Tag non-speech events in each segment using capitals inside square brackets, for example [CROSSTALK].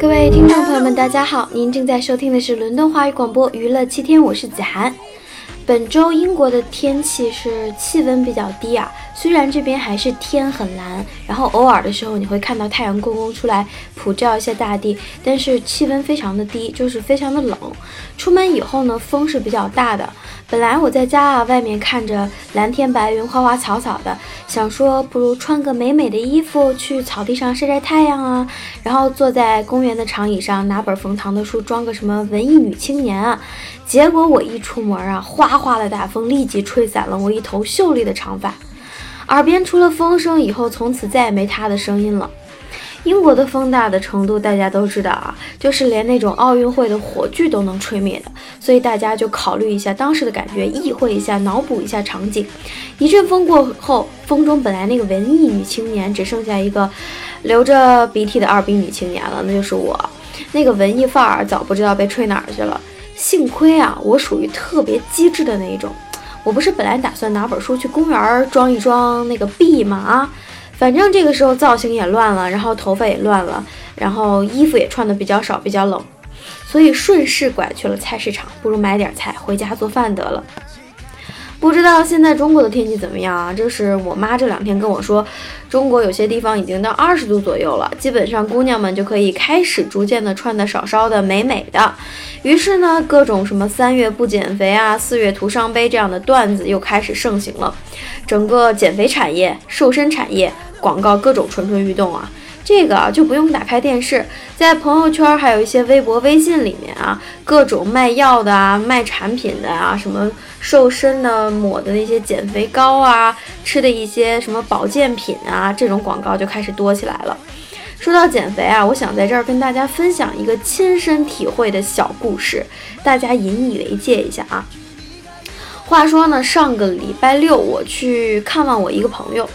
各位听众朋友们，大家好，您正在收听的是伦敦华语广播娱乐七天，我是子涵。本周英国的天气是气温比较低啊，虽然这边还是天很蓝，然后偶尔的时候你会看到太阳公公出来普照一下大地，但是气温非常的低，就是非常的冷。出门以后呢，风是比较大的。本来我在家啊，外面看着蓝天白云、花花草草的，想说不如穿个美美的衣服去草地上晒晒太阳啊，然后坐在公园的长椅上拿本冯唐的书，装个什么文艺女青年啊。结果我一出门啊，哗哗的大风立即吹散了我一头秀丽的长发，耳边除了风声，以后从此再也没他的声音了。英国的风大的程度大家都知道啊，就是连那种奥运会的火炬都能吹灭的。所以大家就考虑一下当时的感觉，意会一下，脑补一下场景。一阵风过后，风中本来那个文艺女青年只剩下一个流着鼻涕的二逼女青年了，那就是我。那个文艺范儿早不知道被吹哪儿去了。幸亏啊，我属于特别机智的那一种。我不是本来打算拿本书去公园装一装那个币吗？啊，反正这个时候造型也乱了，然后头发也乱了，然后衣服也穿的比较少，比较冷，所以顺势拐去了菜市场，不如买点菜回家做饭得了。不知道现在中国的天气怎么样啊？这是我妈这两天跟我说，中国有些地方已经到二十度左右了，基本上姑娘们就可以开始逐渐的穿的少少的美美的。于是呢，各种什么三月不减肥啊，四月徒伤悲这样的段子又开始盛行了，整个减肥产业、瘦身产业广告各种蠢蠢欲动啊。这个就不用打开电视，在朋友圈还有一些微博、微信里面啊，各种卖药的啊、卖产品的啊，什么瘦身的、抹的那些减肥膏啊，吃的一些什么保健品啊，这种广告就开始多起来了。说到减肥啊，我想在这儿跟大家分享一个亲身体会的小故事，大家引以为戒一下啊。话说呢，上个礼拜六我去看望我一个朋友。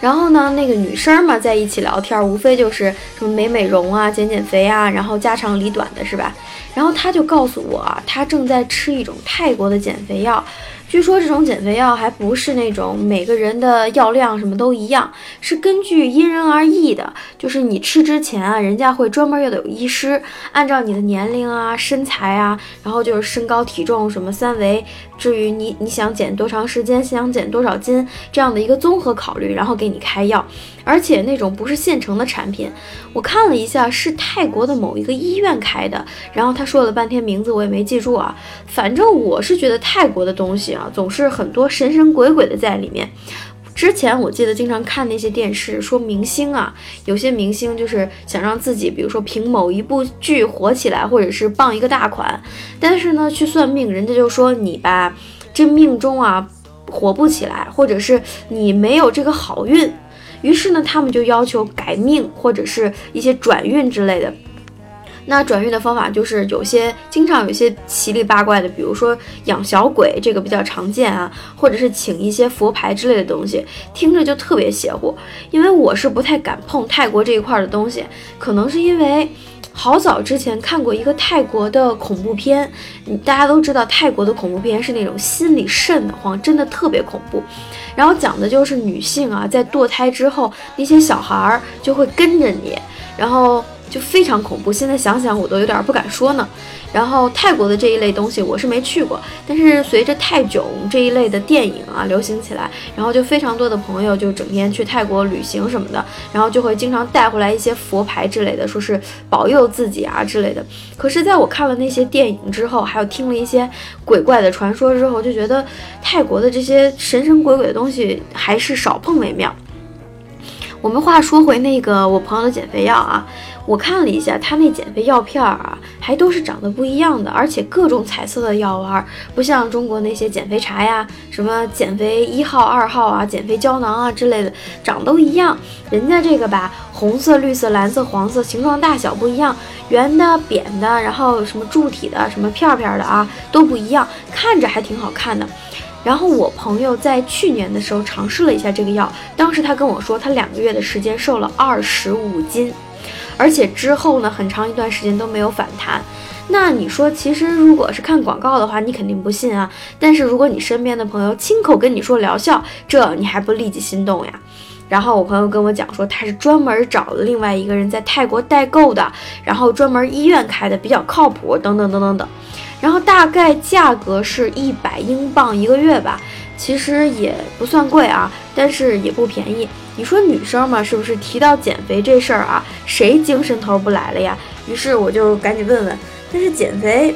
然后呢，那个女生嘛，在一起聊天，无非就是什么美美容啊、减减肥啊，然后家长里短的是吧？然后她就告诉我，她正在吃一种泰国的减肥药。据说这种减肥药还不是那种每个人的药量什么都一样，是根据因人而异的。就是你吃之前啊，人家会专门要有医师，按照你的年龄啊、身材啊，然后就是身高体重什么三围，至于你你想减多长时间，想减多少斤这样的一个综合考虑，然后给你开药。而且那种不是现成的产品，我看了一下，是泰国的某一个医院开的。然后他说了半天名字，我也没记住啊。反正我是觉得泰国的东西啊，总是很多神神鬼鬼的在里面。之前我记得经常看那些电视，说明星啊，有些明星就是想让自己，比如说凭某一部剧火起来，或者是傍一个大款。但是呢，去算命，人家就说你吧，这命中啊火不起来，或者是你没有这个好运。于是呢，他们就要求改命或者是一些转运之类的。那转运的方法就是有些经常有些奇里八怪的，比如说养小鬼，这个比较常见啊，或者是请一些佛牌之类的东西，听着就特别邪乎。因为我是不太敢碰泰国这一块的东西，可能是因为。好早之前看过一个泰国的恐怖片，大家都知道泰国的恐怖片是那种心里瘆得慌，真的特别恐怖。然后讲的就是女性啊，在堕胎之后，那些小孩儿就会跟着你，然后。就非常恐怖，现在想想我都有点不敢说呢。然后泰国的这一类东西我是没去过，但是随着泰囧这一类的电影啊流行起来，然后就非常多的朋友就整天去泰国旅行什么的，然后就会经常带回来一些佛牌之类的，说是保佑自己啊之类的。可是在我看了那些电影之后，还有听了一些鬼怪的传说之后，就觉得泰国的这些神神鬼鬼的东西还是少碰为妙。我们话说回那个我朋友的减肥药啊。我看了一下，他那减肥药片儿啊，还都是长得不一样的，而且各种彩色的药丸，不像中国那些减肥茶呀，什么减肥一号、二号啊，减肥胶囊啊之类的，长都一样。人家这个吧，红色、绿色、蓝色、黄色，形状大小不一样，圆的、扁的，然后什么柱体的、什么片片的啊，都不一样，看着还挺好看的。然后我朋友在去年的时候尝试了一下这个药，当时他跟我说，他两个月的时间瘦了二十五斤。而且之后呢，很长一段时间都没有反弹。那你说，其实如果是看广告的话，你肯定不信啊。但是如果你身边的朋友亲口跟你说疗效，这你还不立即心动呀？然后我朋友跟我讲说，他是专门找了另外一个人在泰国代购的，然后专门医院开的，比较靠谱，等等等等等。然后大概价格是一百英镑一个月吧，其实也不算贵啊，但是也不便宜。你说女生嘛，是不是提到减肥这事儿啊，谁精神头不来了呀？于是我就赶紧问问，但是减肥，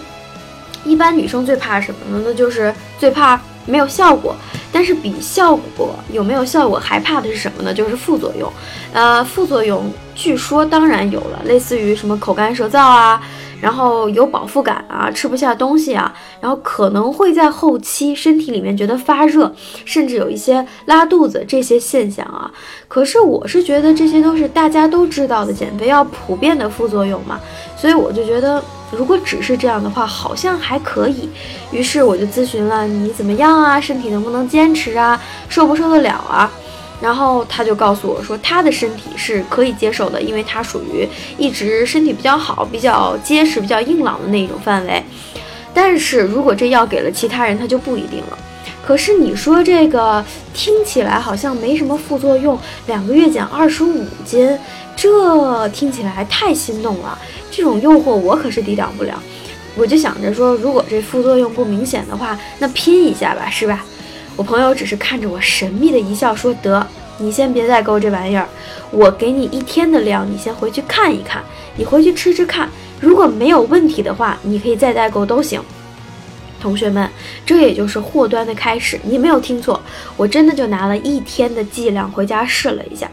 一般女生最怕什么呢？那就是最怕没有效果。但是比效果有没有效果还怕的是什么呢？就是副作用。呃，副作用据说当然有了，类似于什么口干舌燥啊。然后有饱腹感啊，吃不下东西啊，然后可能会在后期身体里面觉得发热，甚至有一些拉肚子这些现象啊。可是我是觉得这些都是大家都知道的减肥药普遍的副作用嘛，所以我就觉得如果只是这样的话，好像还可以。于是我就咨询了你怎么样啊，身体能不能坚持啊，受不受得了啊？然后他就告诉我说，他的身体是可以接受的，因为他属于一直身体比较好、比较结实、比较硬朗的那一种范围。但是如果这药给了其他人，他就不一定了。可是你说这个听起来好像没什么副作用，两个月减二十五斤，这听起来太心动了。这种诱惑我可是抵挡不了。我就想着说，如果这副作用不明显的话，那拼一下吧，是吧？我朋友只是看着我神秘的一笑，说：“得，你先别再勾这玩意儿，我给你一天的量，你先回去看一看，你回去吃吃看，如果没有问题的话，你可以再代购都行。”同学们，这也就是祸端的开始，你没有听错，我真的就拿了一天的剂量回家试了一下。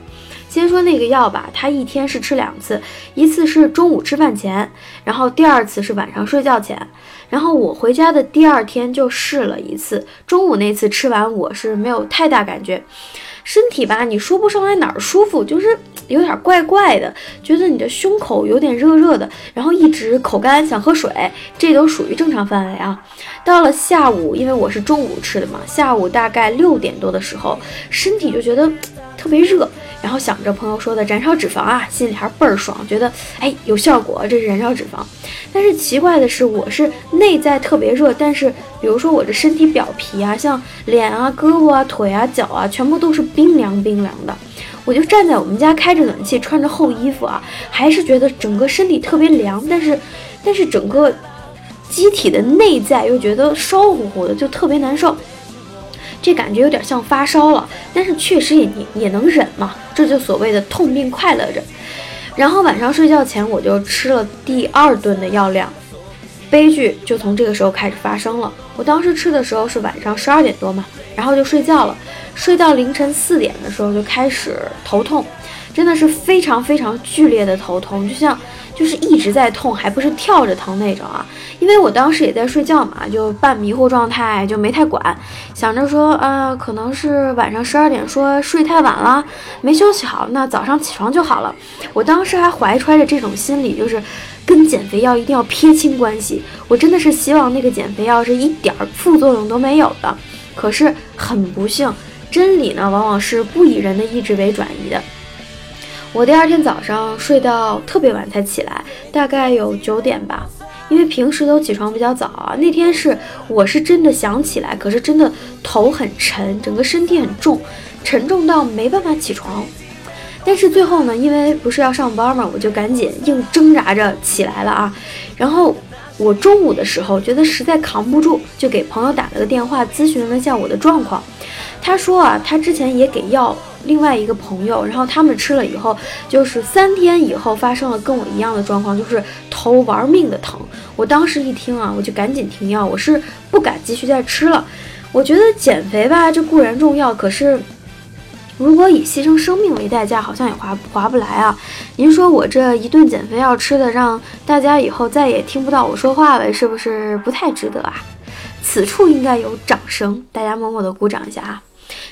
先说那个药吧，它一天是吃两次，一次是中午吃饭前，然后第二次是晚上睡觉前。然后我回家的第二天就试了一次，中午那次吃完我是没有太大感觉，身体吧你说不上来哪儿舒服，就是有点怪怪的，觉得你的胸口有点热热的，然后一直口干想喝水，这都属于正常范围啊。到了下午，因为我是中午吃的嘛，下午大概六点多的时候，身体就觉得特别热。然后想着朋友说的燃烧脂肪啊，心里还是倍儿爽，觉得哎有效果，这是燃烧脂肪。但是奇怪的是，我是内在特别热，但是比如说我这身体表皮啊，像脸啊、胳膊啊、腿啊、脚啊，全部都是冰凉冰凉的。我就站在我们家开着暖气，穿着厚衣服啊，还是觉得整个身体特别凉，但是但是整个机体的内在又觉得烧乎乎的，就特别难受。这感觉有点像发烧了，但是确实也也也能忍嘛，这就所谓的痛并快乐着。然后晚上睡觉前我就吃了第二顿的药量，悲剧就从这个时候开始发生了。我当时吃的时候是晚上十二点多嘛，然后就睡觉了，睡到凌晨四点的时候就开始头痛，真的是非常非常剧烈的头痛，就像。就是一直在痛，还不是跳着疼那种啊！因为我当时也在睡觉嘛，就半迷糊状态，就没太管，想着说，呃，可能是晚上十二点说睡太晚了，没休息好，那早上起床就好了。我当时还怀揣着这种心理，就是跟减肥药一定要撇清关系。我真的是希望那个减肥药是一点儿副作用都没有的。可是很不幸，真理呢，往往是不以人的意志为转移的。我第二天早上睡到特别晚才起来，大概有九点吧，因为平时都起床比较早啊。那天是我是真的想起来，可是真的头很沉，整个身体很重，沉重到没办法起床。但是最后呢，因为不是要上班嘛，我就赶紧硬挣扎着起来了啊。然后我中午的时候觉得实在扛不住，就给朋友打了个电话咨询了一下我的状况。他说啊，他之前也给药。另外一个朋友，然后他们吃了以后，就是三天以后发生了跟我一样的状况，就是头玩命的疼。我当时一听啊，我就赶紧停药，我是不敢继续再吃了。我觉得减肥吧，这固然重要，可是 [LAUGHS] 如果以牺牲生命为代价，好像也划划不来啊。您说我这一顿减肥药吃的，让大家以后再也听不到我说话了，是不是不太值得啊？此处应该有掌声，大家默默的鼓掌一下啊！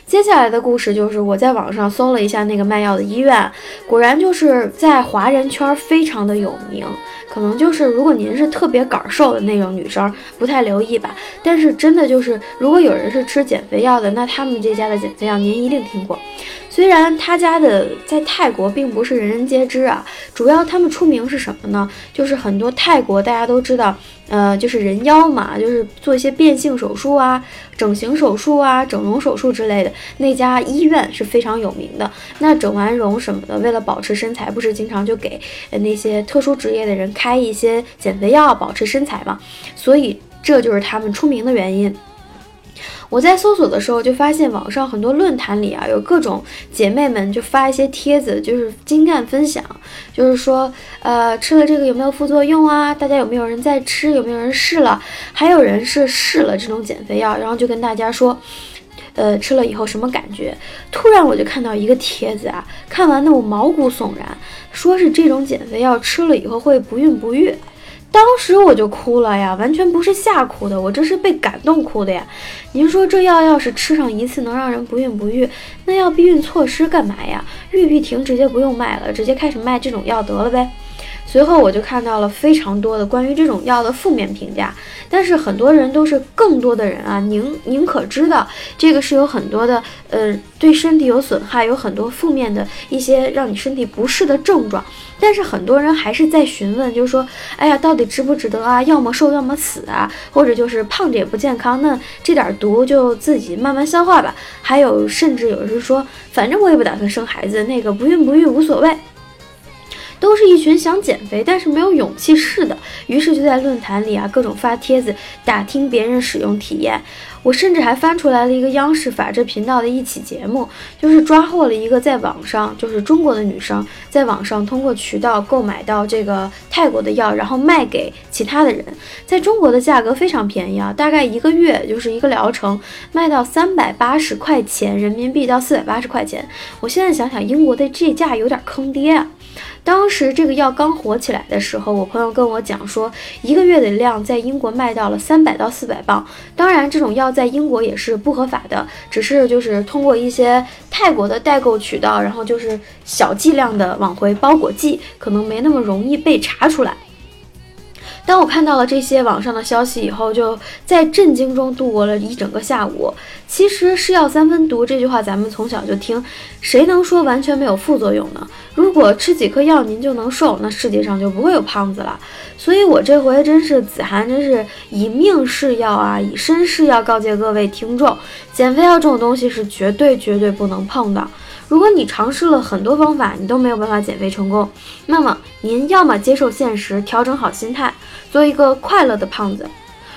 接下来的故事就是我在网上搜了一下那个卖药的医院，果然就是在华人圈非常的有名。可能就是如果您是特别杆瘦的那种女生，不太留意吧。但是真的就是，如果有人是吃减肥药的，那他们这家的减肥药您一定听过。虽然他家的在泰国并不是人人皆知啊，主要他们出名是什么呢？就是很多泰国大家都知道，呃，就是人妖嘛，就是做一些变性手术啊、整形手术啊、整容手术之类的，那家医院是非常有名的。那整完容什么的，为了保持身材，不是经常就给那些特殊职业的人开一些减肥药，保持身材嘛？所以这就是他们出名的原因。我在搜索的时候就发现，网上很多论坛里啊，有各种姐妹们就发一些帖子，就是经验分享，就是说，呃，吃了这个有没有副作用啊？大家有没有人在吃？有没有人试了？还有人是试了这种减肥药，然后就跟大家说，呃，吃了以后什么感觉？突然我就看到一个帖子啊，看完呢我毛骨悚然，说是这种减肥药吃了以后会不孕不育。当时我就哭了呀，完全不是吓哭的，我这是被感动哭的呀。您说这药要是吃上一次能让人不孕不育，那要避孕措施干嘛呀？玉碧婷直接不用卖了，直接开始卖这种药得了呗。随后我就看到了非常多的关于这种药的负面评价，但是很多人都是更多的人啊，宁宁可知道这个是有很多的，呃，对身体有损害，有很多负面的一些让你身体不适的症状，但是很多人还是在询问，就是说，哎呀，到底值不值得啊？要么瘦，要么死啊，或者就是胖着也不健康，那这点毒就自己慢慢消化吧。还有甚至有人说，反正我也不打算生孩子，那个不孕不育无所谓。都是一群想减肥但是没有勇气试的，于是就在论坛里啊各种发帖子打听别人使用体验。我甚至还翻出来了一个央视法制频道的一期节目，就是抓获了一个在网上，就是中国的女生在网上通过渠道购买到这个泰国的药，然后卖给其他的人，在中国的价格非常便宜啊，大概一个月就是一个疗程卖到三百八十块钱人民币到四百八十块钱。我现在想想，英国的这价有点坑爹啊。当时这个药刚火起来的时候，我朋友跟我讲说，一个月的量在英国卖到了三百到四百磅。当然，这种药在英国也是不合法的，只是就是通过一些泰国的代购渠道，然后就是小剂量的往回包裹寄，可能没那么容易被查出来。当我看到了这些网上的消息以后，就在震惊中度过了一整个下午。其实“是药三分毒”这句话咱们从小就听，谁能说完全没有副作用呢？如果吃几颗药您就能瘦，那世界上就不会有胖子了。所以我这回真是子涵，真是以命试药啊，以身试药，告诫各位听众，减肥药这种东西是绝对绝对不能碰的。如果你尝试了很多方法，你都没有办法减肥成功，那么您要么接受现实，调整好心态，做一个快乐的胖子；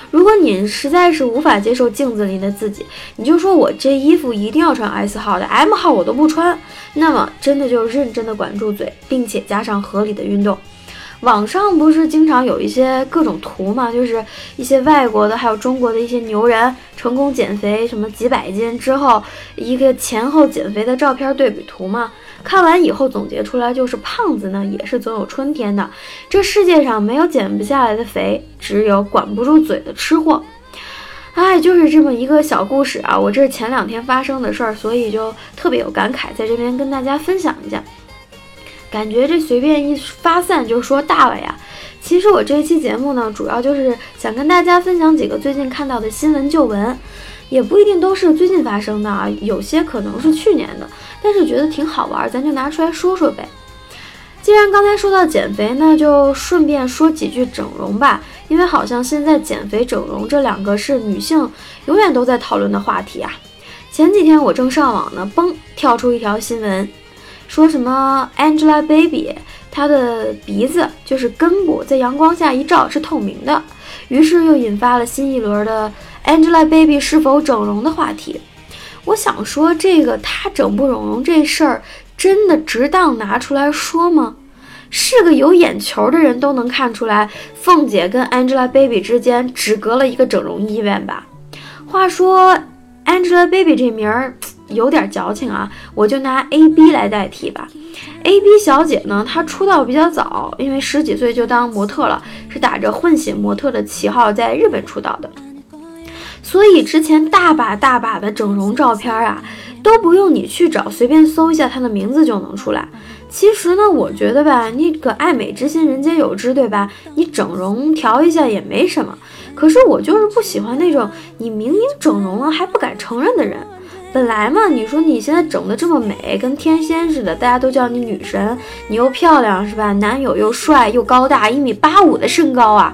如果您实在是无法接受镜子里的自己，你就说我这衣服一定要穿 S 号的，M 号我都不穿，那么真的就认真的管住嘴，并且加上合理的运动。网上不是经常有一些各种图嘛，就是一些外国的，还有中国的一些牛人成功减肥，什么几百斤之后，一个前后减肥的照片对比图嘛。看完以后总结出来就是，胖子呢也是总有春天的。这世界上没有减不下来的肥，只有管不住嘴的吃货。哎，就是这么一个小故事啊，我这前两天发生的事儿，所以就特别有感慨，在这边跟大家分享一下。感觉这随便一发散就说大了呀。其实我这期节目呢，主要就是想跟大家分享几个最近看到的新闻旧闻，也不一定都是最近发生的啊，有些可能是去年的，但是觉得挺好玩，咱就拿出来说说呗。既然刚才说到减肥，那就顺便说几句整容吧，因为好像现在减肥、整容这两个是女性永远都在讨论的话题啊。前几天我正上网呢，嘣，跳出一条新闻。说什么 Angelababy，她的鼻子就是根部，在阳光下一照是透明的，于是又引发了新一轮的 Angelababy 是否整容的话题。我想说，这个她整不整容这事儿，真的值当拿出来说吗？是个有眼球的人都能看出来，凤姐跟 Angelababy 之间只隔了一个整容医院吧？话说 Angelababy 这名儿。有点矫情啊，我就拿 A B 来代替吧。A B 小姐呢，她出道比较早，因为十几岁就当模特了，是打着混血模特的旗号在日本出道的，所以之前大把大把的整容照片啊，都不用你去找，随便搜一下她的名字就能出来。其实呢，我觉得吧，你个爱美之心人皆有之，对吧？你整容调一下也没什么。可是我就是不喜欢那种你明明整容了还不敢承认的人。本来嘛，你说你现在整的这么美，跟天仙似的，大家都叫你女神，你又漂亮是吧？男友又帅又高大，一米八五的身高啊，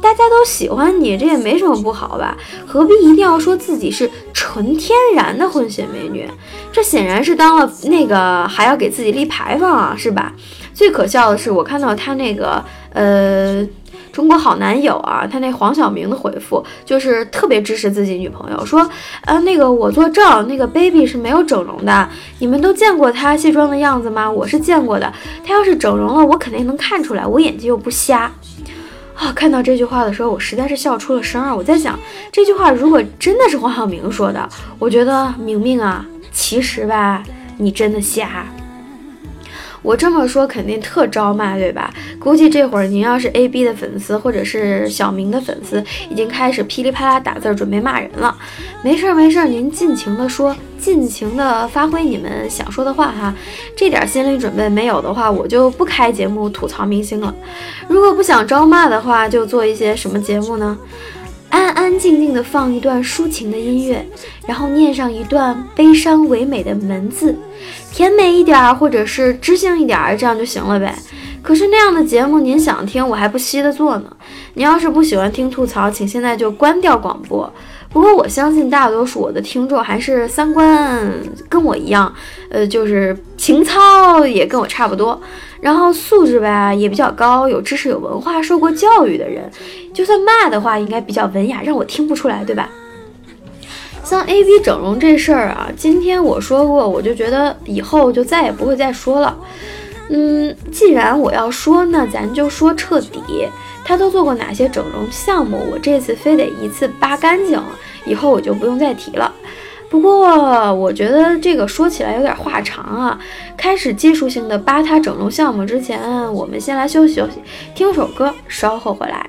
大家都喜欢你，这也没什么不好吧？何必一定要说自己是纯天然的混血美女？这显然是当了那个还要给自己立牌坊啊，是吧？最可笑的是，我看到他那个呃。中国好男友啊，他那黄晓明的回复就是特别支持自己女朋友，说，呃，那个我作证，那个 baby 是没有整容的。你们都见过他卸妆的样子吗？我是见过的。他要是整容了，我肯定能看出来，我眼睛又不瞎。啊，看到这句话的时候，我实在是笑出了声啊！我在想，这句话如果真的是黄晓明说的，我觉得明明啊，其实吧，你真的瞎。我这么说肯定特招骂，对吧？估计这会儿您要是 A B 的粉丝，或者是小明的粉丝，已经开始噼里啪啦打字准备骂人了。没事儿没事儿，您尽情的说，尽情的发挥你们想说的话哈。这点心理准备没有的话，我就不开节目吐槽明星了。如果不想招骂的话，就做一些什么节目呢？安安静静的放一段抒情的音乐，然后念上一段悲伤唯美的文字，甜美一点儿，或者是知性一点儿，这样就行了呗。可是那样的节目，您想听，我还不稀得做呢。您要是不喜欢听吐槽，请现在就关掉广播。不过我相信大多数我的听众还是三观跟我一样，呃，就是情操也跟我差不多。然后素质吧也比较高，有知识、有文化、受过教育的人，就算骂的话，应该比较文雅，让我听不出来，对吧？像 A B 整容这事儿啊，今天我说过，我就觉得以后就再也不会再说了。嗯，既然我要说，那咱就说彻底。他都做过哪些整容项目？我这次非得一次扒干净，以后我就不用再提了。不过我觉得这个说起来有点话长啊。开始技术性的扒他整容项目之前，我们先来休息休息，听首歌，稍后回来。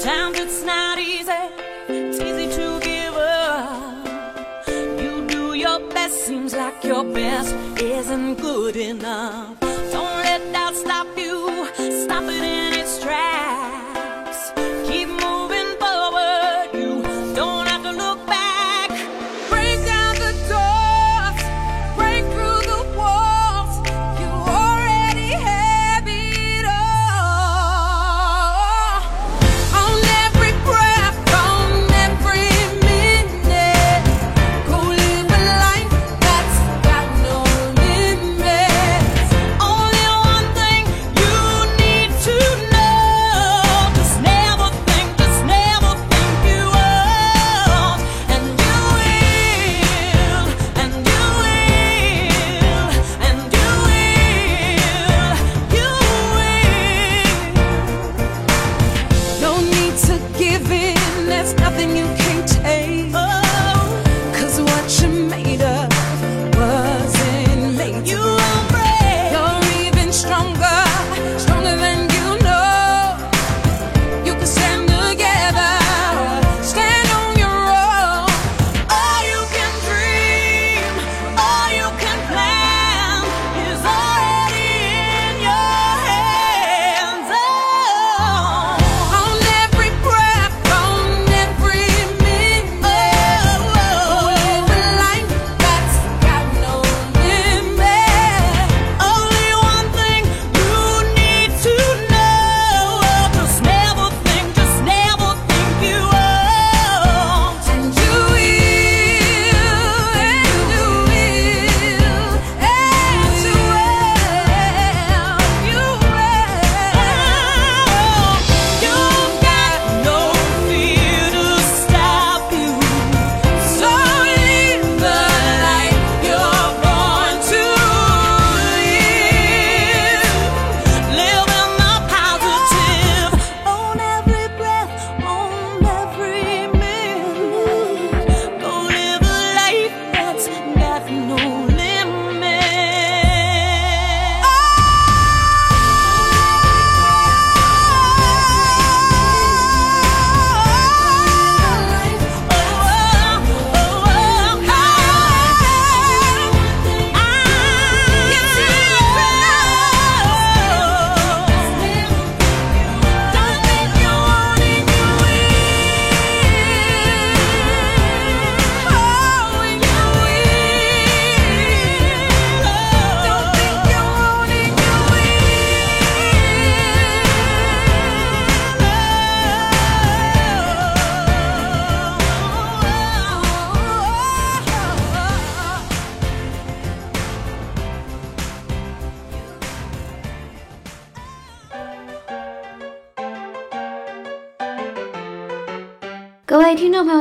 Sometimes it's not easy, it's easy to give up. You do your best, seems like your best isn't good enough. Don't let that stop you, stop it in its tracks.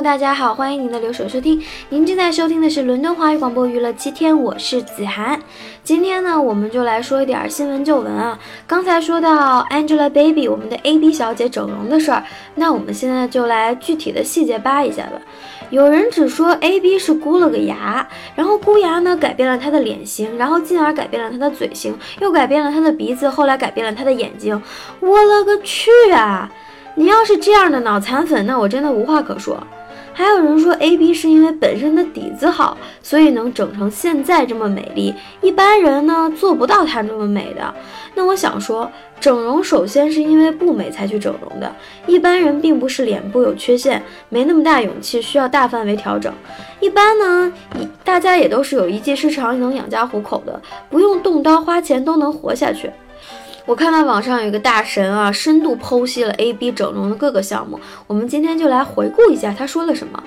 大家好，欢迎您的留守收听。您正在收听的是伦敦华语广播娱乐七天，我是子涵。今天呢，我们就来说一点新闻旧闻啊。刚才说到 Angelababy 我们的 AB 小姐整容的事儿，那我们现在就来具体的细节扒一下吧。有人只说 AB 是箍了个牙，然后箍牙呢改变了她的脸型，然后进而改变了她的嘴型，又改变了她的鼻子，后来改变了她的眼睛。我勒个去啊！你要是这样的脑残粉，那我真的无话可说。还有人说 A B 是因为本身的底子好，所以能整成现在这么美丽。一般人呢做不到她这么美的。那我想说，整容首先是因为不美才去整容的。一般人并不是脸部有缺陷，没那么大勇气需要大范围调整。一般呢，大家也都是有一技之长能养家糊口的，不用动刀花钱都能活下去。我看到网上有一个大神啊，深度剖析了 A B 整容的各个项目。我们今天就来回顾一下他说了什么。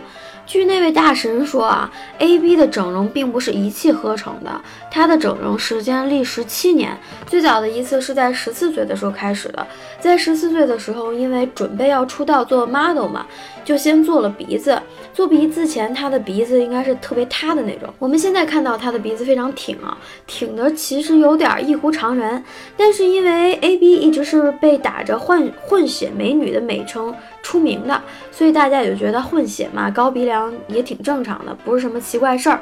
据那位大神说啊，A B 的整容并不是一气呵成的，他的整容时间历时七年。最早的一次是在十四岁的时候开始的，在十四岁的时候，因为准备要出道做 model 嘛，就先做了鼻子。做鼻子前，他的鼻子应该是特别塌的那种。我们现在看到他的鼻子非常挺啊，挺的其实有点异乎常人。但是因为 A B 一直是被打着混混血美女的美称出名的，所以大家也就觉得混血嘛，高鼻梁也挺正常的，不是什么奇怪事儿。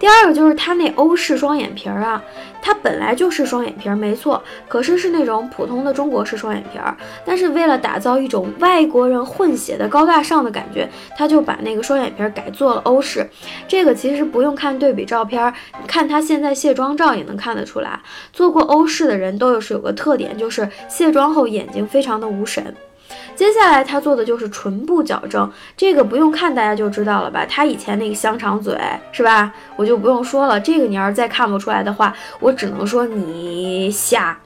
第二个就是他那欧式双眼皮儿啊，他本来就是双眼皮儿，没错，可是是那种普通的中国式双眼皮儿。但是为了打造一种外国人混血的高大上的感觉，他就把那个双眼皮儿改做了欧式。这个其实不用看对比照片，看他现在卸妆照也能看得出来，做过欧式的人都有是有个特点，就是卸妆后眼睛非常的无神。接下来他做的就是唇部矫正，这个不用看大家就知道了吧？他以前那个香肠嘴是吧？我就不用说了。这个你要是再看不出来的话，我只能说你瞎。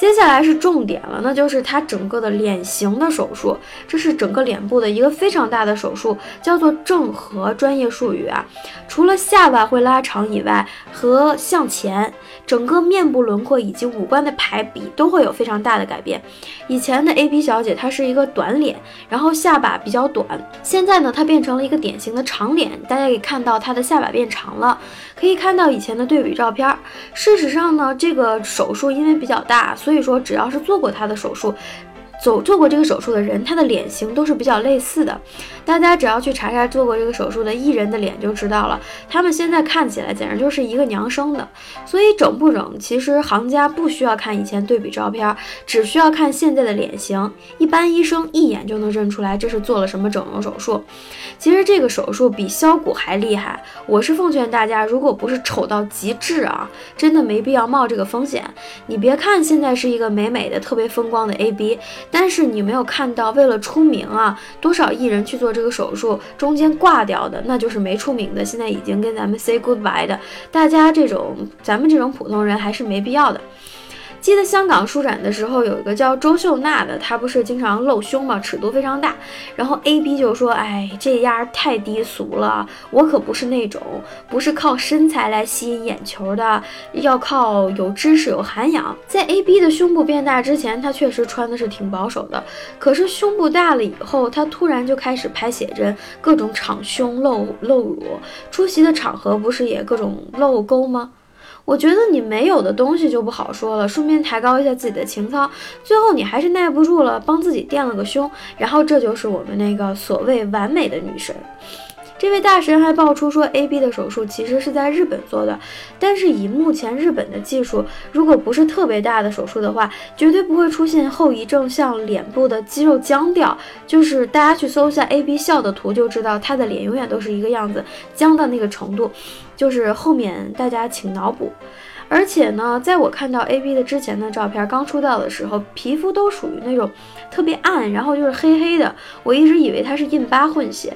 接下来是重点了，那就是她整个的脸型的手术，这是整个脸部的一个非常大的手术，叫做正颌，专业术语啊。除了下巴会拉长以外，和向前，整个面部轮廓以及五官的排比都会有非常大的改变。以前的 A B 小姐她是一个短脸，然后下巴比较短，现在呢她变成了一个典型的长脸，大家可以看到她的下巴变长了，可以看到以前的对比照片。事实上呢，这个手术因为比较大，所以。说，只要是做过他的手术。走做过这个手术的人，他的脸型都是比较类似的。大家只要去查查做过这个手术的艺人的脸就知道了。他们现在看起来简直就是一个娘生的。所以整不整，其实行家不需要看以前对比照片，只需要看现在的脸型。一般医生一眼就能认出来这是做了什么整容手术。其实这个手术比削骨还厉害。我是奉劝大家，如果不是丑到极致啊，真的没必要冒这个风险。你别看现在是一个美美的、特别风光的 A B。但是你没有看到，为了出名啊，多少艺人去做这个手术，中间挂掉的，那就是没出名的，现在已经跟咱们 say goodbye 的。大家这种，咱们这种普通人还是没必要的。记得香港书展的时候，有一个叫周秀娜的，她不是经常露胸吗？尺度非常大。然后 A B 就说：“哎，这丫太低俗了，我可不是那种，不是靠身材来吸引眼球的，要靠有知识、有涵养。”在 A B 的胸部变大之前，她确实穿的是挺保守的。可是胸部大了以后，她突然就开始拍写真，各种敞胸露露乳，出席的场合不是也各种露沟吗？我觉得你没有的东西就不好说了，顺便抬高一下自己的情操，最后你还是耐不住了，帮自己垫了个胸，然后这就是我们那个所谓完美的女神。这位大神还爆出说，A B 的手术其实是在日本做的，但是以目前日本的技术，如果不是特别大的手术的话，绝对不会出现后遗症，像脸部的肌肉僵掉。就是大家去搜一下 A B 笑的图，就知道他的脸永远都是一个样子，僵到那个程度。就是后面大家请脑补。而且呢，在我看到 A B 的之前的照片，刚出道的时候，皮肤都属于那种特别暗，然后就是黑黑的，我一直以为他是印巴混血。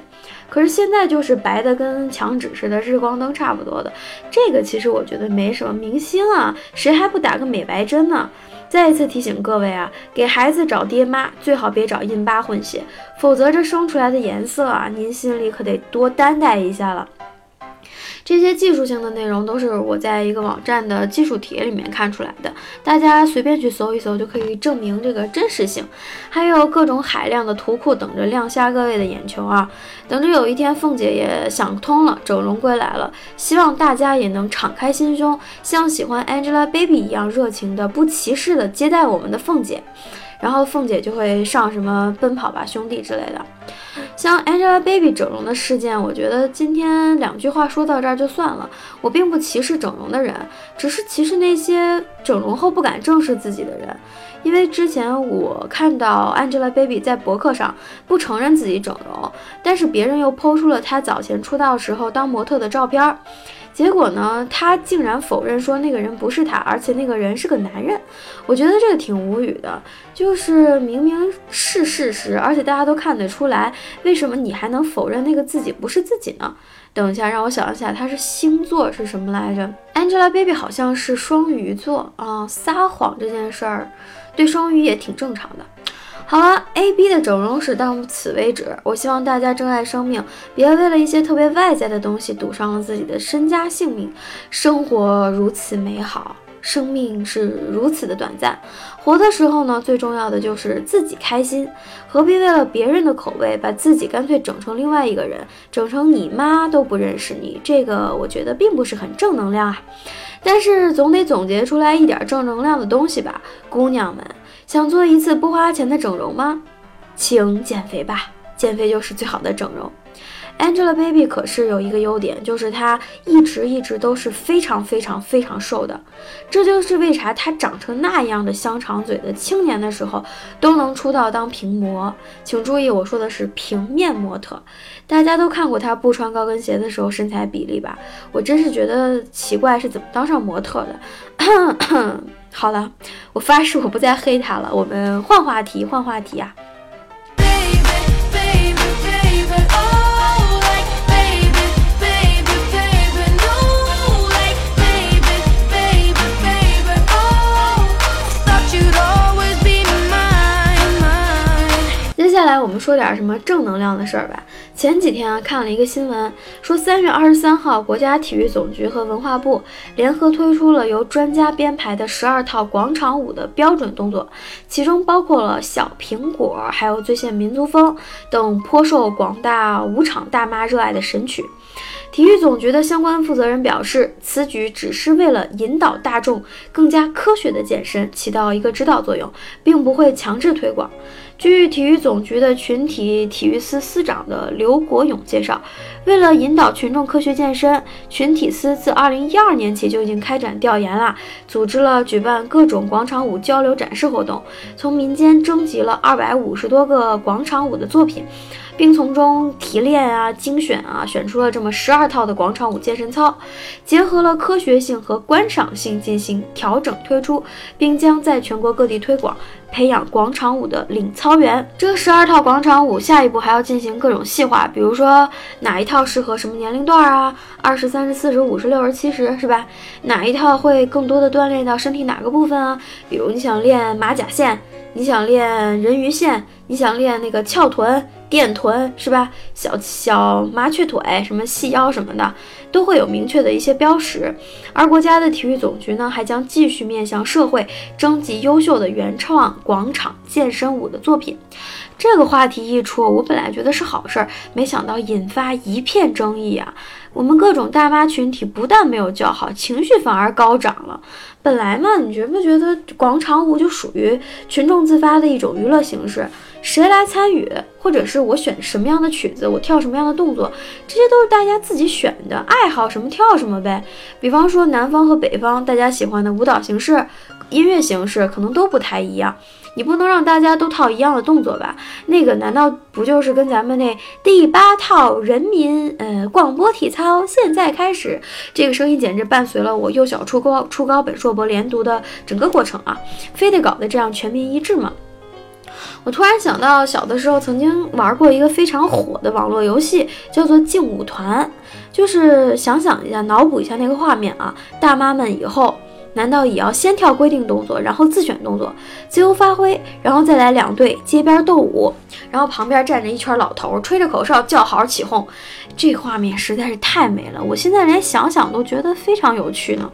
可是现在就是白的跟墙纸似的，日光灯差不多的。这个其实我觉得没什么，明星啊，谁还不打个美白针呢？再一次提醒各位啊，给孩子找爹妈最好别找印巴混血，否则这生出来的颜色啊，您心里可得多担待一下了。这些技术性的内容都是我在一个网站的技术帖里面看出来的，大家随便去搜一搜就可以证明这个真实性。还有各种海量的图库等着亮瞎各位的眼球啊！等着有一天凤姐也想通了，整容归来了，希望大家也能敞开心胸，像喜欢 Angelababy 一样热情的、不歧视的接待我们的凤姐。然后凤姐就会上什么奔跑吧兄弟之类的。像 Angelababy 整容的事件，我觉得今天两句话说到这儿就算了。我并不歧视整容的人，只是歧视那些整容后不敢正视自己的人。因为之前我看到 Angelababy 在博客上不承认自己整容，但是别人又抛出了她早前出道时候当模特的照片儿。结果呢，他竟然否认说那个人不是他，而且那个人是个男人。我觉得这个挺无语的，就是明明是事实，而且大家都看得出来，为什么你还能否认那个自己不是自己呢？等一下，让我想一下，他是星座是什么来着？Angelababy 好像是双鱼座啊，撒谎这件事儿，对双鱼也挺正常的。好了，A B 的整容史到此为止。我希望大家珍爱生命，别为了一些特别外在的东西赌上了自己的身家性命。生活如此美好，生命是如此的短暂。活的时候呢，最重要的就是自己开心，何必为了别人的口味，把自己干脆整成另外一个人，整成你妈都不认识你？这个我觉得并不是很正能量啊。但是总得总结出来一点正能量的东西吧，姑娘们。想做一次不花钱的整容吗？请减肥吧，减肥就是最好的整容。Angelababy 可是有一个优点，就是她一直一直都是非常非常非常瘦的，这就是为啥她长成那样的香肠嘴的青年的时候都能出道当平模。请注意，我说的是平面模特。大家都看过她不穿高跟鞋的时候身材比例吧？我真是觉得奇怪，是怎么当上模特的？[COUGHS] 好了，我发誓我不再黑他了。我们换话题，换话题啊！来我们说点什么正能量的事儿吧。前几天啊，看了一个新闻，说三月二十三号，国家体育总局和文化部联合推出了由专家编排的十二套广场舞的标准动作，其中包括了小苹果，还有最炫民族风等颇受广大舞场大妈热爱的神曲。体育总局的相关负责人表示，此举只是为了引导大众更加科学的健身，起到一个指导作用，并不会强制推广。据体育总局的群体体育司司长的刘国勇介绍，为了引导群众科学健身，群体司自二零一二年起就已经开展调研了，组织了举办各种广场舞交流展示活动，从民间征集了二百五十多个广场舞的作品。并从中提炼啊、精选啊，选出了这么十二套的广场舞健身操，结合了科学性和观赏性进行调整推出，并将在全国各地推广，培养广场舞的领操员。这十二套广场舞下一步还要进行各种细化，比如说哪一套适合什么年龄段啊？二十三十四十五十六十七十是吧？哪一套会更多的锻炼到身体哪个部分啊？比如你想练马甲线，你想练人鱼线，你想练那个翘臀。电臀是吧？小小麻雀腿，什么细腰什么的，都会有明确的一些标识。而国家的体育总局呢，还将继续面向社会征集优秀的原创广场健身舞的作品。这个话题一出，我本来觉得是好事儿，没想到引发一片争议啊！我们各种大妈群体不但没有叫好，情绪反而高涨了。本来嘛，你觉不觉得广场舞就属于群众自发的一种娱乐形式？谁来参与，或者是我选什么样的曲子，我跳什么样的动作，这些都是大家自己选的，爱好什么跳什么呗。比方说南方和北方，大家喜欢的舞蹈形式、音乐形式可能都不太一样。你不能让大家都套一样的动作吧？那个难道不就是跟咱们那第八套人民呃广播体操现在开始？这个声音简直伴随了我幼小初高初高本硕博连读的整个过程啊！非得搞得这样全民一致吗？我突然想到，小的时候曾经玩过一个非常火的网络游戏，叫做劲舞团。就是想想一下，脑补一下那个画面啊，大妈们以后难道也要先跳规定动作，然后自选动作，自由发挥，然后再来两队街边斗舞，然后旁边站着一圈老头，吹着口哨叫好起哄，这画面实在是太美了，我现在连想想都觉得非常有趣呢。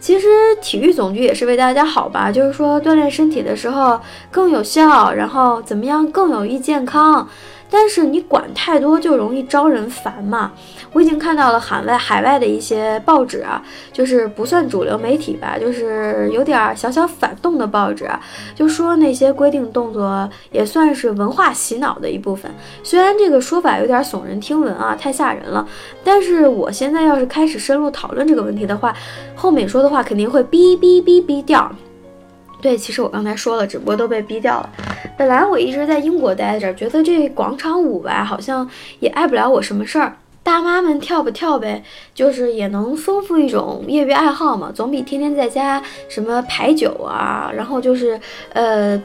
其实体育总局也是为大家好吧，就是说锻炼身体的时候更有效，然后怎么样更有益健康。但是你管太多就容易招人烦嘛。我已经看到了海外海外的一些报纸啊，就是不算主流媒体吧，就是有点小小反动的报纸啊，就说那些规定动作也算是文化洗脑的一部分。虽然这个说法有点耸人听闻啊，太吓人了，但是我现在要是开始深入讨论这个问题的话，后面说的话肯定会哔哔哔哔掉。对，其实我刚才说了，只不过都被逼掉了。本来我一直在英国待着，觉得这广场舞吧，好像也碍不了我什么事儿。大妈们跳不跳呗，就是也能丰富一种业余爱好嘛，总比天天在家什么排酒啊，然后就是呃。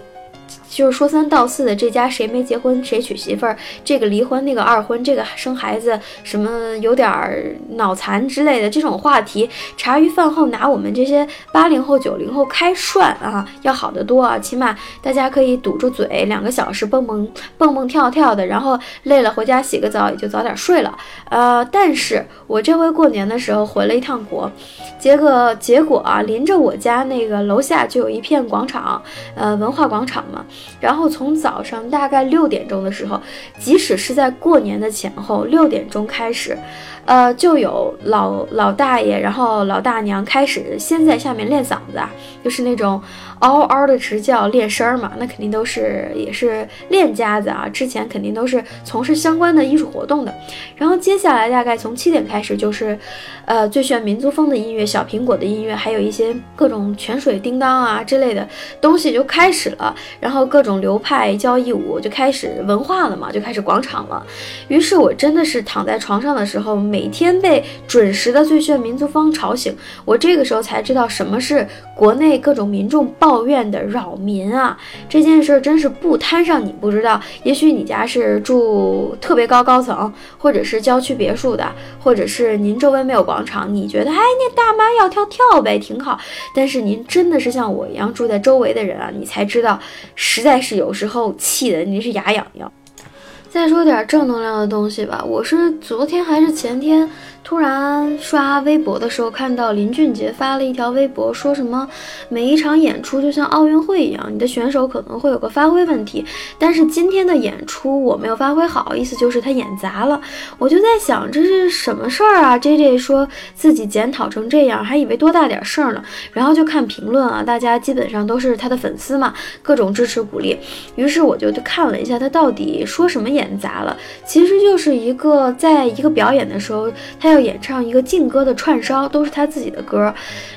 就是说三道四的，这家谁没结婚谁娶媳妇儿，这个离婚那个二婚，这个生孩子什么有点儿脑残之类的这种话题，茶余饭后拿我们这些八零后九零后开涮啊，要好得多啊！起码大家可以堵住嘴两个小时蹦蹦蹦蹦跳跳的，然后累了回家洗个澡也就早点睡了。呃，但是我这回过年的时候回了一趟国，结果结果啊，临着我家那个楼下就有一片广场，呃，文化广场嘛。然后从早上大概六点钟的时候，即使是在过年的前后，六点钟开始，呃，就有老老大爷，然后老大娘开始先在下面练嗓子啊，就是那种。嗷嗷的直叫练声儿嘛，那肯定都是也是练家子啊。之前肯定都是从事相关的艺术活动的。然后接下来大概从七点开始就是，呃，最炫民族风的音乐，小苹果的音乐，还有一些各种泉水叮当啊之类的东西就开始了。然后各种流派交谊舞就开始文化了嘛，就开始广场了。于是我真的是躺在床上的时候，每天被准时的最炫民族风吵醒。我这个时候才知道什么是国内各种民众。抱怨的扰民啊，这件事真是不摊上你不知道。也许你家是住特别高高层，或者是郊区别墅的，或者是您周围没有广场，你觉得哎，那大妈要跳跳呗，挺好。但是您真的是像我一样住在周围的人啊，你才知道，实在是有时候气的您是牙痒痒。再说点正能量的东西吧，我是昨天还是前天。突然刷微博的时候，看到林俊杰发了一条微博，说什么每一场演出就像奥运会一样，你的选手可能会有个发挥问题，但是今天的演出我没有发挥好，意思就是他演砸了。我就在想这是什么事儿啊？[LAUGHS] J J 说自己检讨成这样，还以为多大点事儿呢。然后就看评论啊，大家基本上都是他的粉丝嘛，各种支持鼓励。于是我就看了一下他到底说什么演砸了，其实就是一个在一个表演的时候，他要。演唱一个劲歌的串烧，都是他自己的歌，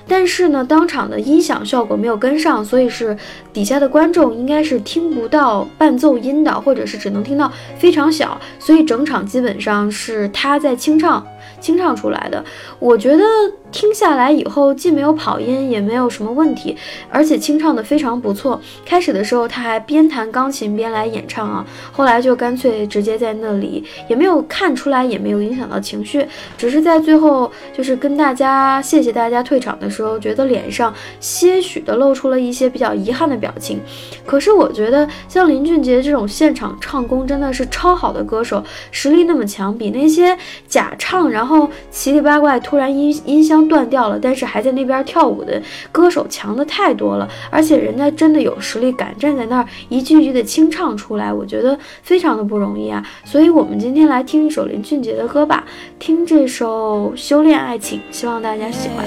但是呢，当场的音响效果没有跟上，所以是底下的观众应该是听不到伴奏音的，或者是只能听到非常小，所以整场基本上是他在清唱。清唱出来的，我觉得听下来以后既没有跑音，也没有什么问题，而且清唱的非常不错。开始的时候他还边弹钢琴边来演唱啊，后来就干脆直接在那里，也没有看出来，也没有影响到情绪，只是在最后就是跟大家谢谢大家退场的时候，觉得脸上些许的露出了一些比较遗憾的表情。可是我觉得像林俊杰这种现场唱功真的是超好的歌手，实力那么强，比那些假唱然后。奇里八怪突然音音箱断掉了，但是还在那边跳舞的歌手强的太多了，而且人家真的有实力，敢站在那儿一句句的清唱出来，我觉得非常的不容易啊。所以，我们今天来听一首林俊杰的歌吧，听这首《修炼爱情》，希望大家喜欢。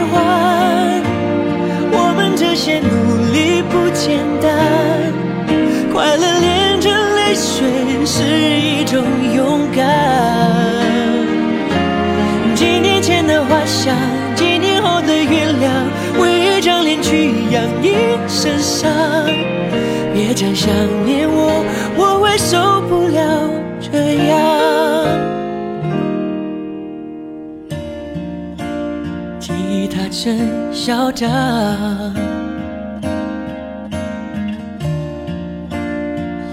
这些努力不简单。快乐连着泪水是一种勇敢。几年前的花香，几年后的原谅，为一张脸去养一身伤。别讲想念我，我会受不了这样。吉他真嚣张。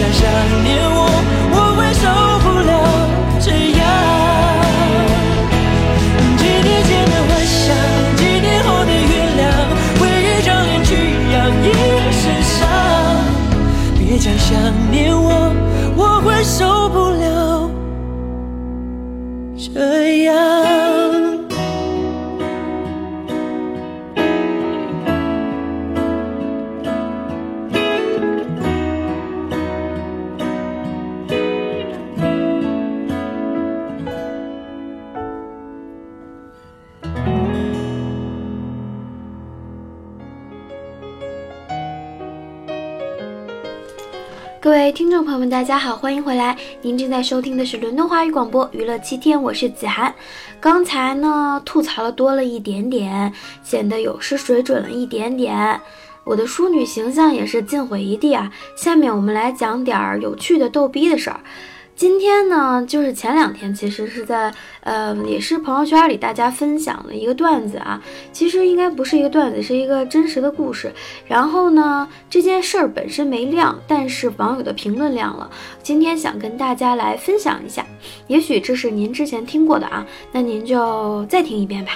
再想念我，我会受不了这样。几年前的幻想，几年后的原谅，为一张脸去养一身伤。别讲想们，大家好，欢迎回来。您正在收听的是伦敦华语广播娱乐七天，我是子涵。刚才呢吐槽了多了一点点，显得有失水准了一点点，我的淑女形象也是尽毁一地啊。下面我们来讲点儿有趣的逗逼的事儿。今天呢，就是前两天，其实是在呃，也是朋友圈里大家分享的一个段子啊。其实应该不是一个段子，是一个真实的故事。然后呢，这件事儿本身没亮，但是网友的评论亮了。今天想跟大家来分享一下，也许这是您之前听过的啊，那您就再听一遍吧。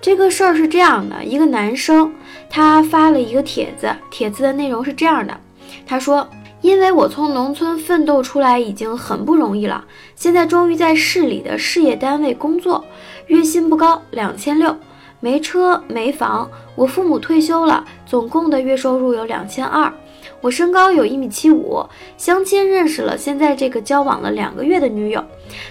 这个事儿是这样的，一个男生他发了一个帖子，帖子的内容是这样的，他说。因为我从农村奋斗出来已经很不容易了，现在终于在市里的事业单位工作，月薪不高，两千六，没车没房，我父母退休了，总共的月收入有两千二。我身高有一米七五，相亲认识了现在这个交往了两个月的女友，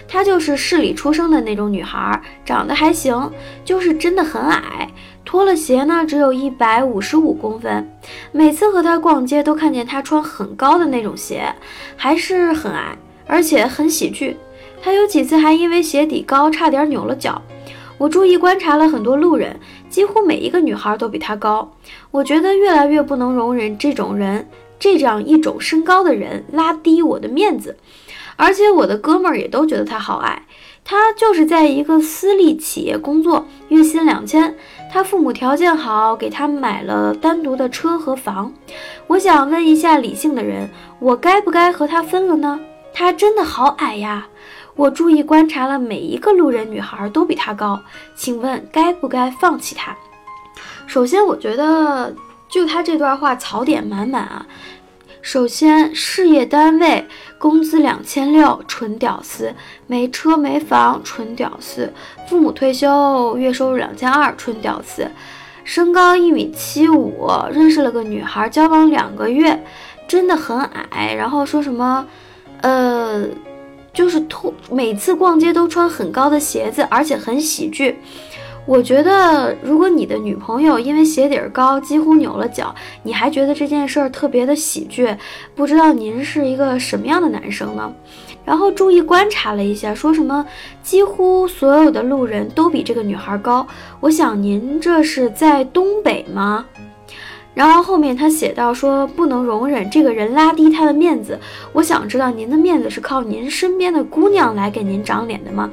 她就是市里出生的那种女孩，长得还行，就是真的很矮，脱了鞋呢只有一百五十五公分。每次和她逛街都看见她穿很高的那种鞋，还是很矮，而且很喜剧。她有几次还因为鞋底高差点扭了脚。我注意观察了很多路人，几乎每一个女孩都比她高。我觉得越来越不能容忍这种人，这样一种身高的人拉低我的面子。而且我的哥们儿也都觉得他好矮。他就是在一个私立企业工作，月薪两千。他父母条件好，给他买了单独的车和房。我想问一下理性的人，我该不该和他分了呢？他真的好矮呀。我注意观察了每一个路人，女孩都比他高，请问该不该放弃他？首先，我觉得就他这段话槽点满满啊。首先，事业单位，工资两千六，纯屌丝；没车没房，纯屌丝；父母退休，月收入两千二，纯屌丝；身高一米七五，认识了个女孩，交往两个月，真的很矮。然后说什么，呃。就是脱每次逛街都穿很高的鞋子，而且很喜剧。我觉得，如果你的女朋友因为鞋底儿高几乎扭了脚，你还觉得这件事儿特别的喜剧，不知道您是一个什么样的男生呢？然后注意观察了一下，说什么几乎所有的路人都比这个女孩高。我想您这是在东北吗？然后后面他写到说不能容忍这个人拉低他的面子，我想知道您的面子是靠您身边的姑娘来给您长脸的吗？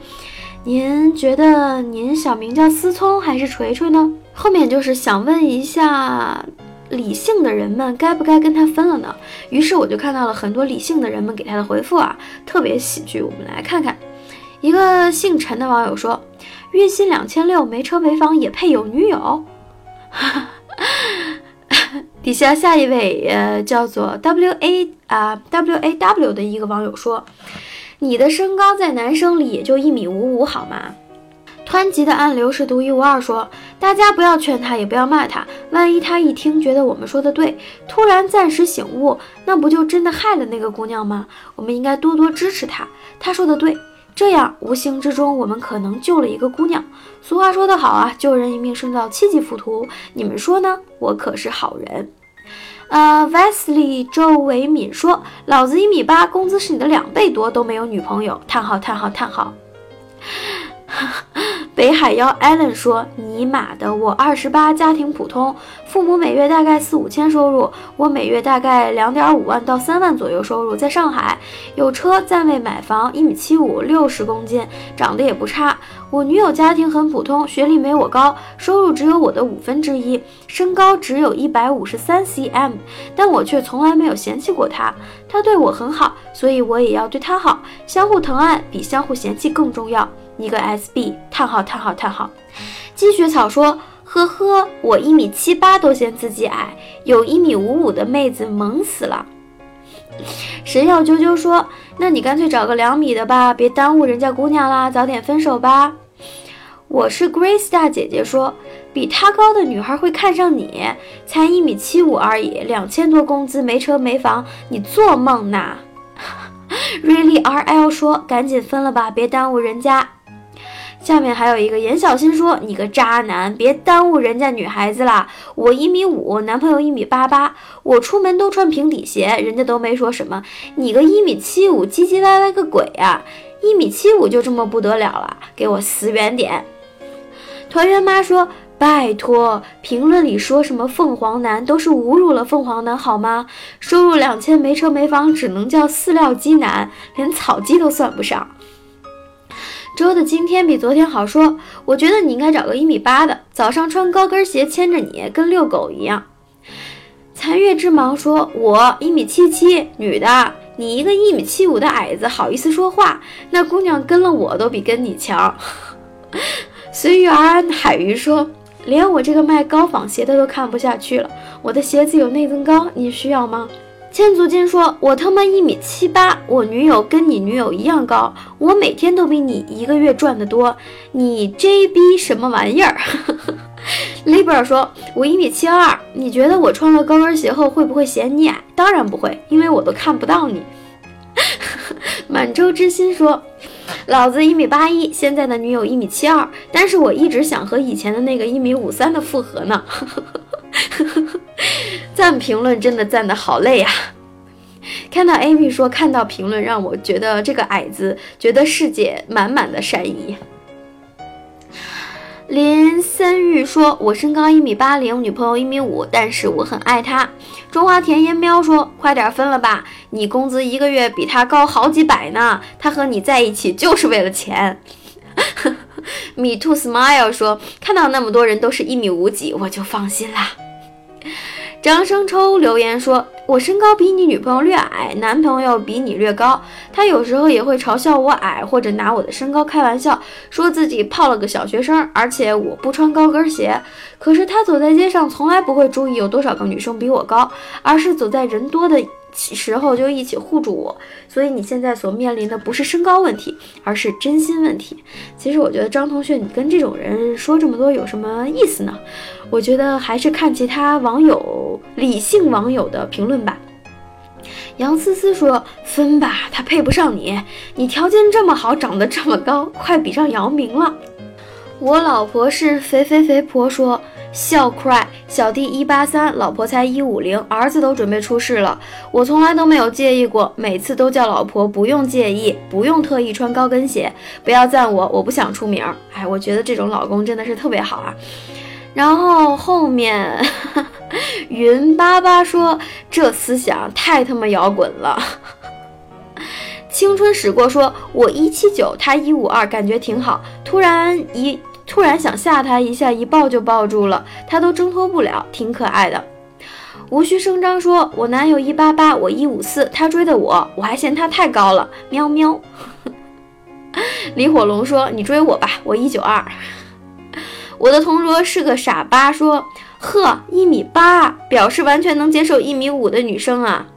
您觉得您小名叫思聪还是锤锤呢？后面就是想问一下理性的人们该不该跟他分了呢？于是我就看到了很多理性的人们给他的回复啊，特别喜剧。我们来看看，一个姓陈的网友说，月薪两千六，没车没房也配有女友？[LAUGHS] 底下下一位，呃，叫做 W A 啊 W A W 的一个网友说：“你的身高在男生里也就一米五五，好吗？”湍急的暗流是独一无二说：“大家不要劝他，也不要骂他，万一他一听觉得我们说的对，突然暂时醒悟，那不就真的害了那个姑娘吗？我们应该多多支持他，他说的对。”这样，无形之中，我们可能救了一个姑娘。俗话说得好啊，救人一命胜造七级浮屠。你们说呢？我可是好人。呃，Vesley 周伟敏说：“老子一米八，工资是你的两倍多，都没有女朋友。”叹号叹号叹号。北海妖 Allen 说：“尼玛的，我二十八，家庭普通，父母每月大概四五千收入，我每月大概两点五万到三万左右收入，在上海有车，暂未买房，一米七五，六十公斤，长得也不差。我女友家庭很普通，学历没我高，收入只有我的五分之一，身高只有一百五十三 cm，但我却从来没有嫌弃过她，她对我很好，所以我也要对她好，相互疼爱比相互嫌弃更重要。”一个 SB 叹号叹号叹号，积雪草说：呵呵，我一米七八都嫌自己矮，有一米五五的妹子萌死了。神药啾啾说：那你干脆找个两米的吧，别耽误人家姑娘啦，早点分手吧。我是 Grace 大姐姐说：比她高的女孩会看上你，才一米七五而已，两千多工资，没车没房，你做梦呢？[LAUGHS] Really RL 说：赶紧分了吧，别耽误人家。下面还有一个严小新说：“你个渣男，别耽误人家女孩子啦！我一米五，男朋友一米八八，我出门都穿平底鞋，人家都没说什么。你个一米七五，唧唧歪歪个鬼呀！一米七五就这么不得了了？给我死远点！”团圆妈说：“拜托，评论里说什么凤凰男都是侮辱了凤凰男好吗？收入两千，没车没房，只能叫饲料鸡男，连草鸡都算不上。”周的今天比昨天好说，我觉得你应该找个一米八的，早上穿高跟鞋牵着你，跟遛狗一样。残月之芒说：“我一米七七，女的，你一个一米七五的矮子，好意思说话？那姑娘跟了我都比跟你强。[LAUGHS] ”随缘海鱼说：“连我这个卖高仿鞋的都看不下去了，我的鞋子有内增高，你需要吗？”千足金说：“我他妈一米七八，我女友跟你女友一样高，我每天都比你一个月赚的多，你 JB 什么玩意儿？” [LAUGHS] 里本说：“我一米七二，你觉得我穿了高跟鞋后会不会嫌你矮？当然不会，因为我都看不到你。[LAUGHS] ”满洲之心说：“老子一米八一，现在的女友一米七二，但是我一直想和以前的那个一米五三的复合呢。”赞评论真的赞的好累呀！看到 Amy 说看到评论让我觉得这个矮子觉得世界满满的善意。林森玉说：“我身高一米八零，女朋友一米五，但是我很爱她。”中华田烟喵说：“快点分了吧，你工资一个月比他高好几百呢，他和你在一起就是为了钱。[LAUGHS] ”米兔 smile 说：“看到那么多人都是一米五几，我就放心啦。”张生抽留言说：“我身高比你女朋友略矮，男朋友比你略高。他有时候也会嘲笑我矮，或者拿我的身高开玩笑，说自己泡了个小学生。而且我不穿高跟鞋，可是他走在街上从来不会注意有多少个女生比我高，而是走在人多的。”时候就一起护住我，所以你现在所面临的不是身高问题，而是真心问题。其实我觉得张同学，你跟这种人说这么多有什么意思呢？我觉得还是看其他网友理性网友的评论吧。杨思思说：“分吧，他配不上你，你条件这么好，长得这么高，快比上姚明了。”我老婆是肥肥肥婆说。笑 cry，小弟一八三，老婆才一五零，儿子都准备出世了，我从来都没有介意过，每次都叫老婆不用介意，不用特意穿高跟鞋，不要赞我，我不想出名。哎，我觉得这种老公真的是特别好啊。然后后面 [LAUGHS] 云巴巴说这思想太他妈摇滚了。[LAUGHS] 青春驶过说，我一七九，他一五二，感觉挺好，突然一。突然想吓他一下，一抱就抱住了，他都挣脱不了，挺可爱的。无需声张说：“我男友一八八，我一五四，他追的我，我还嫌他太高了。”喵喵。[LAUGHS] 李火龙说：“你追我吧，我一九二。”我的同桌是个傻八说：“呵，一米八，表示完全能接受一米五的女生啊。”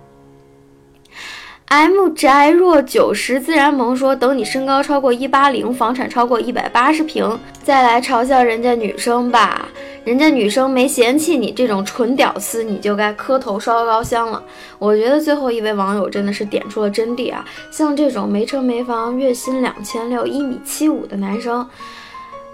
M 宅若九十自然萌说：“等你身高超过一八零，房产超过一百八十平，再来嘲笑人家女生吧。人家女生没嫌弃你这种纯屌丝，你就该磕头烧高香了。”我觉得最后一位网友真的是点出了真谛啊！像这种没车没房、月薪两千六、一米七五的男生。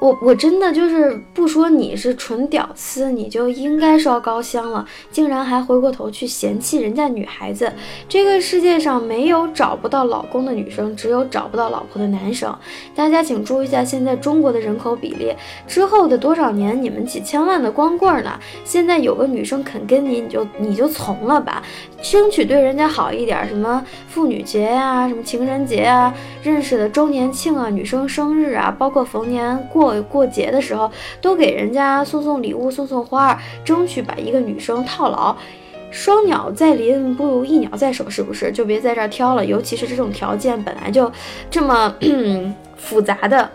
我我真的就是不说你是纯屌丝，你就应该烧高香了，竟然还回过头去嫌弃人家女孩子。这个世界上没有找不到老公的女生，只有找不到老婆的男生。大家请注意一下现在中国的人口比例，之后的多少年，你们几千万的光棍呢？现在有个女生肯跟你，你就你就从了吧，争取对人家好一点。什么妇女节呀，什么情人节啊，认识的周年庆啊，女生生日啊，包括逢年过。过节的时候，多给人家送送礼物，送送花，争取把一个女生套牢。双鸟在林不如一鸟在手，是不是？就别在这儿挑了，尤其是这种条件本来就这么 [CLEARS THROAT] 复杂的。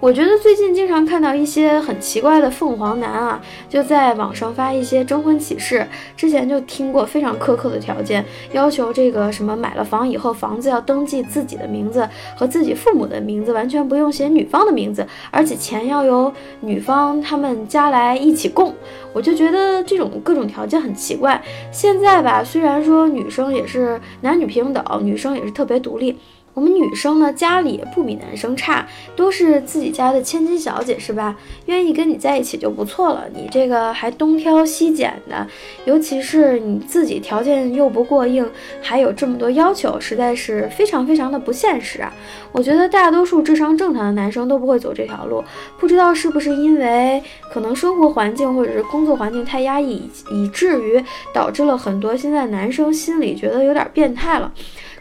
我觉得最近经常看到一些很奇怪的凤凰男啊，就在网上发一些征婚启事。之前就听过非常苛刻的条件，要求这个什么买了房以后，房子要登记自己的名字和自己父母的名字，完全不用写女方的名字，而且钱要由女方他们家来一起供。我就觉得这种各种条件很奇怪。现在吧，虽然说女生也是男女平等，女生也是特别独立。我们女生呢，家里也不比男生差，都是自己家的千金小姐，是吧？愿意跟你在一起就不错了。你这个还东挑西拣的，尤其是你自己条件又不过硬，还有这么多要求，实在是非常非常的不现实啊！我觉得大多数智商正常的男生都不会走这条路，不知道是不是因为可能生活环境或者是工作环境太压抑，以至于导致了很多现在男生心里觉得有点变态了。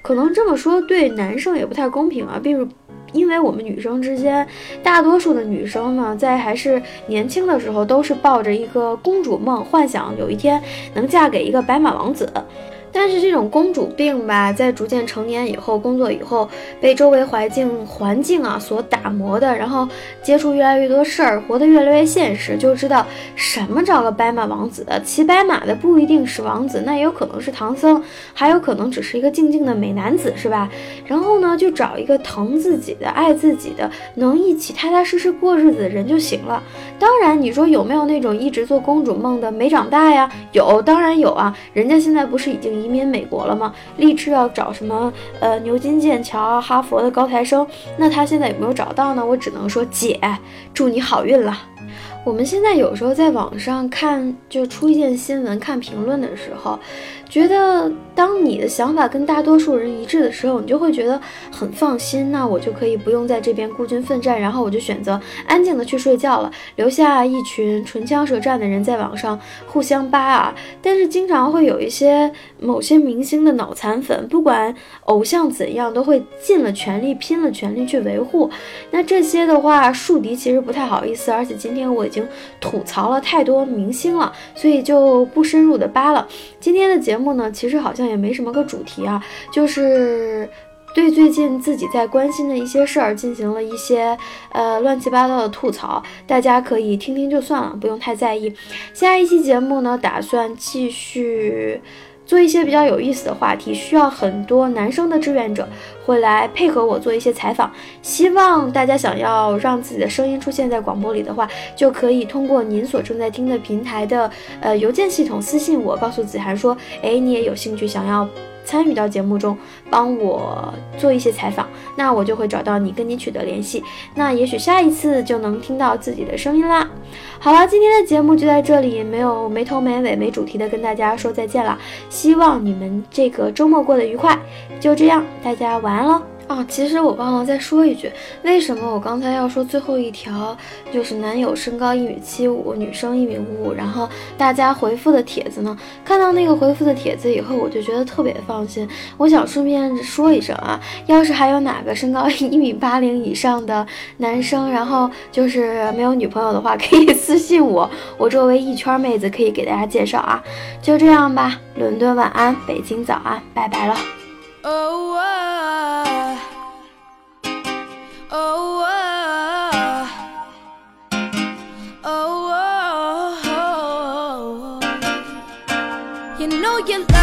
可能这么说对男生也不太公平啊，比如，因为我们女生之间，大多数的女生呢，在还是年轻的时候，都是抱着一个公主梦，幻想有一天能嫁给一个白马王子。但是这种公主病吧，在逐渐成年以后，工作以后，被周围环境环境啊所打磨的，然后接触越来越多事儿，活得越来越现实，就知道什么找个白马王子的，骑白马的不一定是王子，那也有可能是唐僧，还有可能只是一个静静的美男子，是吧？然后呢，就找一个疼自己的、爱自己的，能一起踏踏实实过日子的人就行了。当然，你说有没有那种一直做公主梦的没长大呀？有，当然有啊，人家现在不是已经移民美国了吗？立志要找什么呃牛津、剑桥、哈佛的高材生，那他现在有没有找到呢？我只能说，姐，祝你好运了。我们现在有时候在网上看，就出一件新闻，看评论的时候。觉得当你的想法跟大多数人一致的时候，你就会觉得很放心，那我就可以不用在这边孤军奋战，然后我就选择安静的去睡觉了，留下一群唇枪舌战的人在网上互相扒啊。但是经常会有一些某些明星的脑残粉，不管偶像怎样，都会尽了全力、拼了全力去维护。那这些的话，树敌其实不太好意思，而且今天我已经吐槽了太多明星了，所以就不深入的扒了。今天的节目。呢，其实好像也没什么个主题啊，就是对最近自己在关心的一些事儿进行了一些呃乱七八糟的吐槽，大家可以听听就算了，不用太在意。下一期节目呢，打算继续做一些比较有意思的话题，需要很多男生的志愿者会来配合我做一些采访。希望大家想要让自己的声音出现在广播里的话，就可以通过您所正在听的平台的呃邮件系统私信我，告诉子涵说，哎，你也有兴趣想要。参与到节目中，帮我做一些采访，那我就会找到你，跟你取得联系。那也许下一次就能听到自己的声音啦。好了，今天的节目就在这里，没有没头没尾没主题的跟大家说再见了。希望你们这个周末过得愉快。就这样，大家晚安喽。哦，其实我忘了再说一句，为什么我刚才要说最后一条就是男友身高一米七五，女生一米五五，然后大家回复的帖子呢？看到那个回复的帖子以后，我就觉得特别放心。我想顺便说一声啊，要是还有哪个身高一米八零以上的男生，然后就是没有女朋友的话，可以私信我，我周围一圈妹子可以给大家介绍啊。就这样吧，伦敦晚安，北京早安，拜拜了。Oh, oh. Oh, you know you love